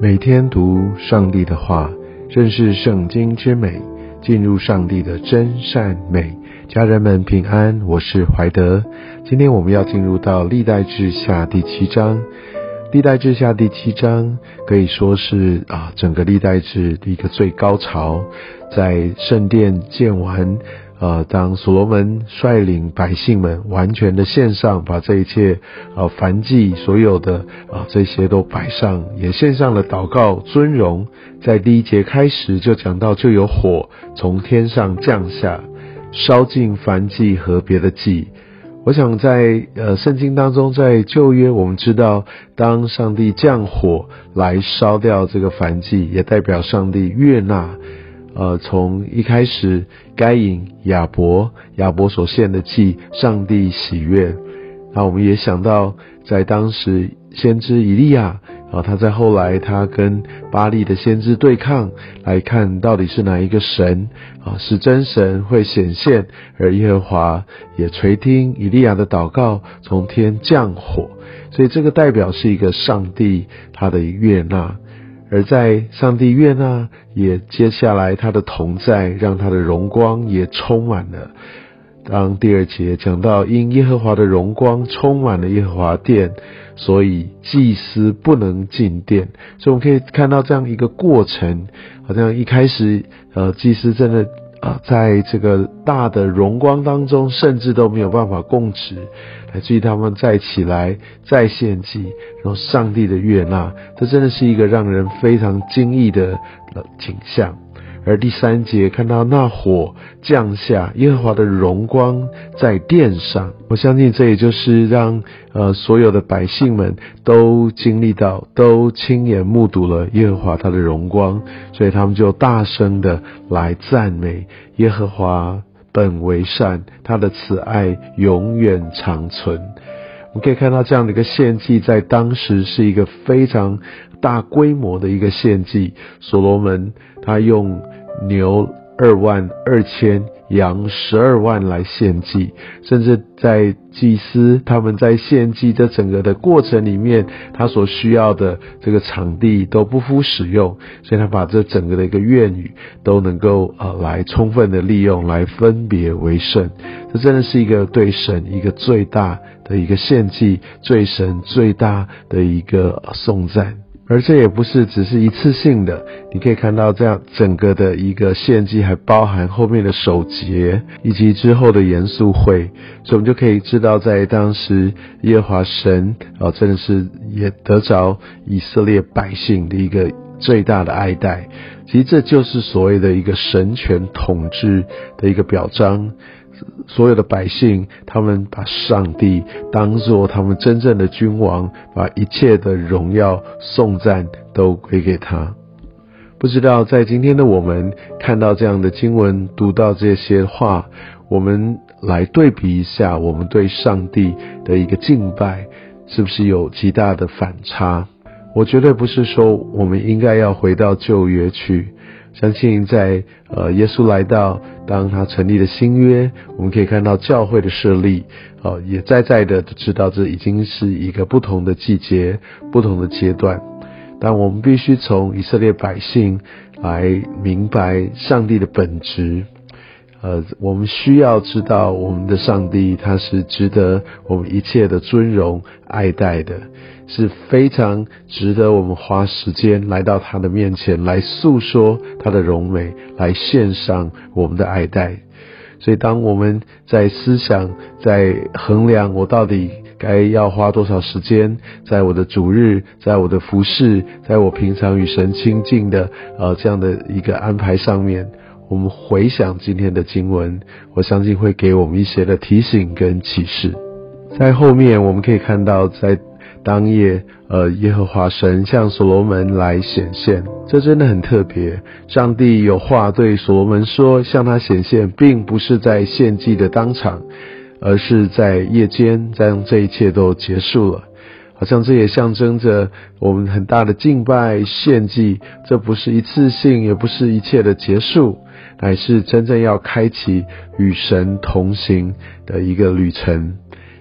每天读上帝的话，认识圣经之美，进入上帝的真善美。家人们平安，我是怀德。今天我们要进入到历代志下第七章。历代志下第七章可以说是啊，整个历代志的一个最高潮，在圣殿建完。呃，当所罗门率领百姓们完全的献上，把这一切呃凡祭所有的啊这些都摆上，也献上了祷告尊荣。在第一节开始就讲到，就有火从天上降下，烧尽凡祭和别的祭。我想在呃圣经当中，在旧约我们知道，当上帝降火来烧掉这个凡祭，也代表上帝悦纳。呃，从一开始，该隐、亚伯、亚伯所献的祭，上帝喜悦。那我们也想到，在当时先知以利亚，啊，他在后来他跟巴利的先知对抗，来看到底是哪一个神啊是真神会显现，而耶和华也垂听以利亚的祷告，从天降火，所以这个代表是一个上帝他的悦纳。而在上帝悦纳，也接下来他的同在，让他的荣光也充满了。当第二节讲到因耶和华的荣光充满了耶和华殿，所以祭司不能进殿。所以我们可以看到这样一个过程，好像一开始，呃，祭司真的。啊，在这个大的荣光当中，甚至都没有办法供职，来自于他们再起来再献祭，然后上帝的悦纳，这真的是一个让人非常惊异的景象。而第三节看到那火降下，耶和华的荣光在殿上，我相信这也就是让呃所有的百姓们都经历到，都亲眼目睹了耶和华他的荣光，所以他们就大声的来赞美耶和华本为善，他的慈爱永远长存。我们可以看到这样的一个献祭，在当时是一个非常大规模的一个献祭，所罗门他用。牛二万二千，羊十二万来献祭，甚至在祭司他们在献祭的整个的过程里面，他所需要的这个场地都不敷使用，所以他把这整个的一个院宇都能够呃来充分的利用，来分别为圣。这真的是一个对神一个最大的一个献祭，对神最大的一个颂赞。而这也不是只是一次性的，你可以看到这样整个的一个献祭，还包含后面的守节以及之后的严肃会，所以我们就可以知道，在当时耶和华神啊，真的是也得着以色列百姓的一个最大的爱戴。其实这就是所谓的一个神权统治的一个表彰。所有的百姓，他们把上帝当作他们真正的君王，把一切的荣耀颂赞都归给他。不知道在今天的我们看到这样的经文，读到这些话，我们来对比一下，我们对上帝的一个敬拜，是不是有极大的反差？我绝对不是说我们应该要回到旧约去。相信在呃耶稣来到，当他成立了新约，我们可以看到教会的设立，哦也在在的知道这已经是一个不同的季节、不同的阶段。但我们必须从以色列百姓来明白上帝的本质。呃，我们需要知道我们的上帝，他是值得我们一切的尊荣爱戴的，是非常值得我们花时间来到他的面前来诉说他的荣美，来献上我们的爱戴。所以，当我们在思想、在衡量我到底该要花多少时间，在我的主日，在我的服饰，在我平常与神亲近的呃这样的一个安排上面。我们回想今天的经文，我相信会给我们一些的提醒跟启示。在后面我们可以看到，在当夜，呃，耶和华神向所罗门来显现，这真的很特别。上帝有话对所罗门说，向他显现，并不是在献祭的当场，而是在夜间，将这一切都结束了。好像这也象征着我们很大的敬拜献祭，这不是一次性，也不是一切的结束，乃是真正要开启与神同行的一个旅程。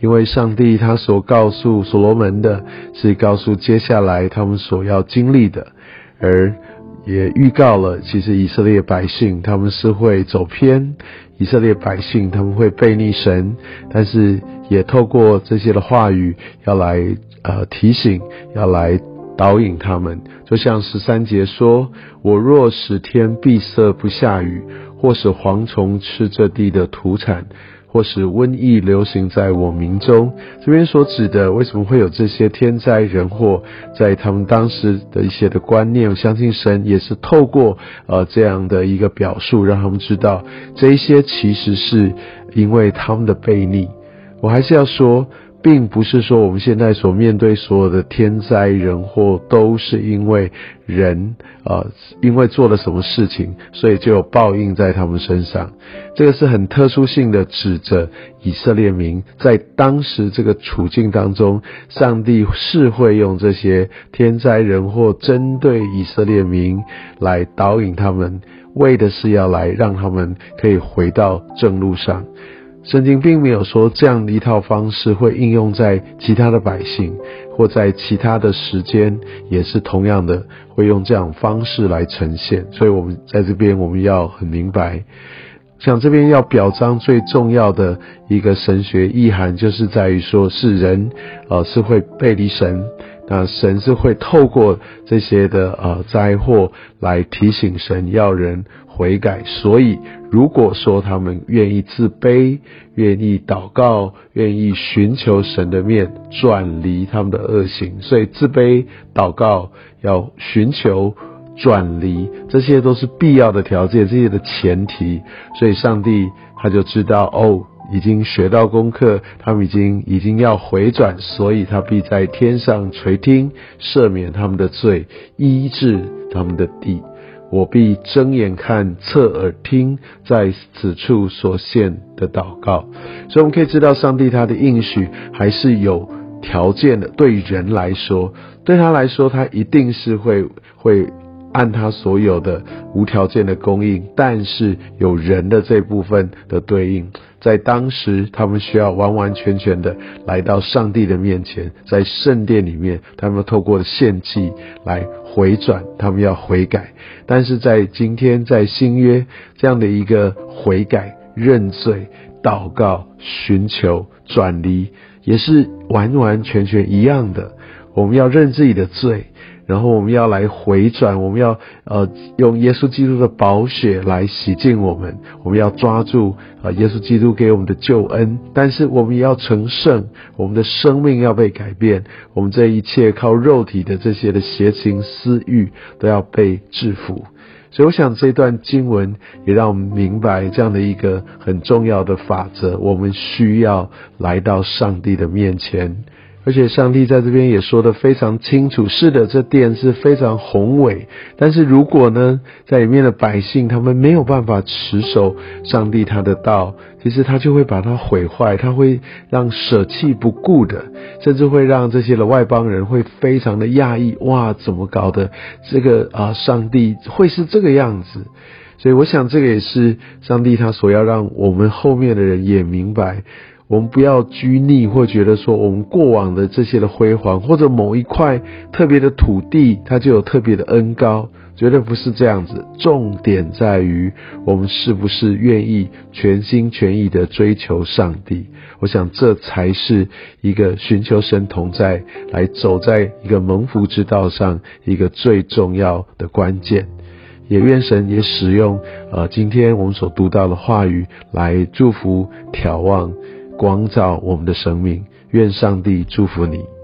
因为上帝他所告诉所罗门的，是告诉接下来他们所要经历的，而也预告了，其实以色列百姓他们是会走偏，以色列百姓他们会背逆神，但是也透过这些的话语要来呃提醒，要来导引他们。就像十三节说：“我若使天闭塞不下雨，或使蝗虫吃这地的土产。”或是瘟疫流行在我民中，这边所指的为什么会有这些天灾人祸，在他们当时的一些的观念，我相信神也是透过呃这样的一个表述，让他们知道这一些其实是因为他们的悖逆。我还是要说。并不是说我们现在所面对所有的天灾人祸都是因为人啊，因为做了什么事情，所以就有报应在他们身上。这个是很特殊性的，指着以色列民在当时这个处境当中，上帝是会用这些天灾人祸针对以色列民来导引他们，为的是要来让他们可以回到正路上。圣经并没有说这样的一套方式会应用在其他的百姓，或在其他的时间也是同样的会用这样方式来呈现。所以，我们在这边我们要很明白，像这边要表彰最重要的一个神学意涵，就是在于说是人，呃，是会背离神。那神是会透过这些的呃灾祸来提醒神要人悔改，所以如果说他们愿意自卑、愿意祷告、愿意寻求神的面，转离他们的恶行，所以自卑、祷告、要寻求转离，这些都是必要的条件，这些的前提，所以上帝他就知道哦。已经学到功课，他们已经已经要回转，所以他必在天上垂听，赦免他们的罪，医治他们的地。我必睁眼看，侧耳听，在此处所献的祷告。所以我们可以知道，上帝他的应许还是有条件的。对人来说，对他来说，他一定是会会。按他所有的无条件的供应，但是有人的这部分的对应，在当时他们需要完完全全的来到上帝的面前，在圣殿里面，他们透过献祭来回转，他们要悔改。但是在今天，在新约这样的一个悔改、认罪、祷告、寻求转离，也是完完全全一样的。我们要认自己的罪。然后我们要来回转，我们要呃用耶稣基督的宝血来洗净我们，我们要抓住啊耶稣基督给我们的救恩，但是我们也要成圣，我们的生命要被改变，我们这一切靠肉体的这些的邪情私欲都要被制服。所以我想这段经文也让我们明白这样的一个很重要的法则：我们需要来到上帝的面前。而且上帝在这边也说的非常清楚，是的，这殿是非常宏伟。但是如果呢，在里面的百姓他们没有办法持守上帝他的道，其实他就会把它毁坏，他会让舍弃不顾的，甚至会让这些的外邦人会非常的讶异，哇，怎么搞的？这个啊，上帝会是这个样子？所以我想，这个也是上帝他所要让我们后面的人也明白。我们不要拘泥，或觉得说我们过往的这些的辉煌，或者某一块特别的土地，它就有特别的恩高，绝对不是这样子。重点在于我们是不是愿意全心全意的追求上帝。我想这才是一个寻求神同在，来走在一个蒙福之道上一个最重要的关键。也愿神也使用呃今天我们所读到的话语来祝福、眺望。光照我们的生命，愿上帝祝福你。